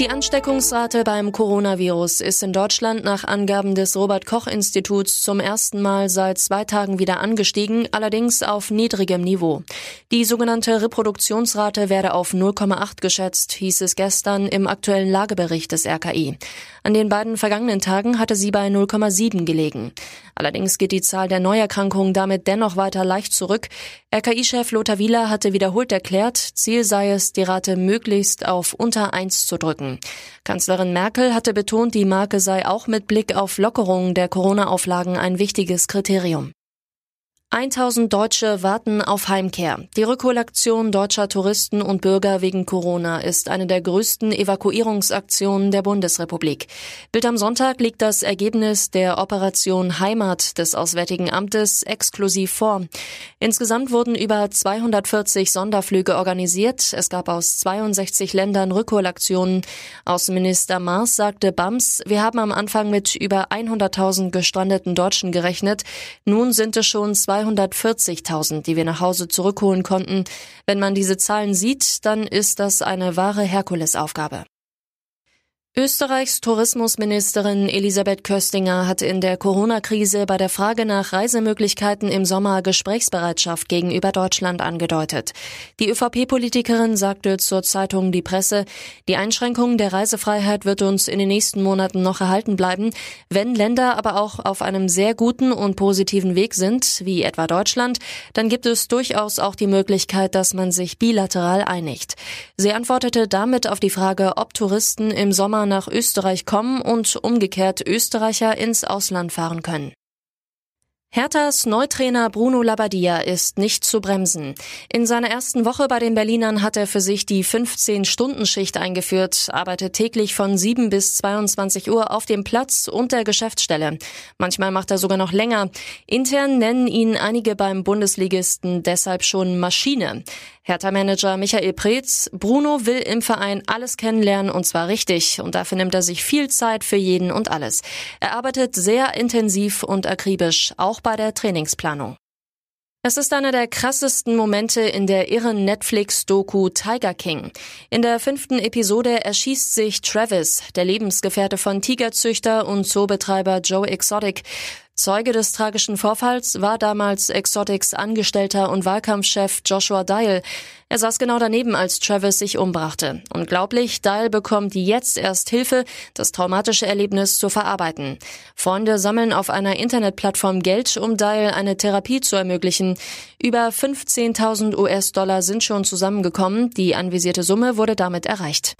Die Ansteckungsrate beim Coronavirus ist in Deutschland nach Angaben des Robert Koch Instituts zum ersten Mal seit zwei Tagen wieder angestiegen, allerdings auf niedrigem Niveau. Die sogenannte Reproduktionsrate werde auf 0,8 geschätzt, hieß es gestern im aktuellen Lagebericht des RKI. An den beiden vergangenen Tagen hatte sie bei 0,7 gelegen. Allerdings geht die Zahl der Neuerkrankungen damit dennoch weiter leicht zurück. RKI-Chef Lothar Wieler hatte wiederholt erklärt, Ziel sei es, die Rate möglichst auf unter 1 zu drücken. Kanzlerin Merkel hatte betont, die Marke sei auch mit Blick auf Lockerungen der Corona-Auflagen ein wichtiges Kriterium. 1000 Deutsche warten auf Heimkehr. Die Rückholaktion deutscher Touristen und Bürger wegen Corona ist eine der größten Evakuierungsaktionen der Bundesrepublik. Bild am Sonntag liegt das Ergebnis der Operation Heimat des Auswärtigen Amtes exklusiv vor. Insgesamt wurden über 240 Sonderflüge organisiert. Es gab aus 62 Ländern Rückholaktionen. Außenminister Maas sagte Bams, wir haben am Anfang mit über 100.000 gestrandeten Deutschen gerechnet. Nun sind es schon 240.000, die wir nach Hause zurückholen konnten. Wenn man diese Zahlen sieht, dann ist das eine wahre Herkulesaufgabe. Österreichs Tourismusministerin Elisabeth Köstinger hat in der Corona-Krise bei der Frage nach Reisemöglichkeiten im Sommer Gesprächsbereitschaft gegenüber Deutschland angedeutet. Die ÖVP-Politikerin sagte zur Zeitung Die Presse, die Einschränkung der Reisefreiheit wird uns in den nächsten Monaten noch erhalten bleiben. Wenn Länder aber auch auf einem sehr guten und positiven Weg sind, wie etwa Deutschland, dann gibt es durchaus auch die Möglichkeit, dass man sich bilateral einigt. Sie antwortete damit auf die Frage, ob Touristen im Sommer Sommer nach Österreich kommen und umgekehrt Österreicher ins Ausland fahren können. Herthas Neutrainer Bruno Labbadia ist nicht zu bremsen. In seiner ersten Woche bei den Berlinern hat er für sich die 15-Stunden-Schicht eingeführt, arbeitet täglich von 7 bis 22 Uhr auf dem Platz und der Geschäftsstelle. Manchmal macht er sogar noch länger. Intern nennen ihn einige beim Bundesligisten deshalb schon Maschine. Hertha-Manager Michael Preetz, Bruno will im Verein alles kennenlernen und zwar richtig und dafür nimmt er sich viel Zeit für jeden und alles. Er arbeitet sehr intensiv und akribisch, auch bei der Trainingsplanung. Es ist einer der krassesten Momente in der irren Netflix-Doku Tiger King. In der fünften Episode erschießt sich Travis, der Lebensgefährte von Tigerzüchter und Zoobetreiber Joe Exotic. Zeuge des tragischen Vorfalls war damals Exotics Angestellter und Wahlkampfchef Joshua Dial. Er saß genau daneben, als Travis sich umbrachte. Unglaublich, Dial bekommt jetzt erst Hilfe, das traumatische Erlebnis zu verarbeiten. Freunde sammeln auf einer Internetplattform Geld, um Dial eine Therapie zu ermöglichen. Über 15.000 US-Dollar sind schon zusammengekommen. Die anvisierte Summe wurde damit erreicht.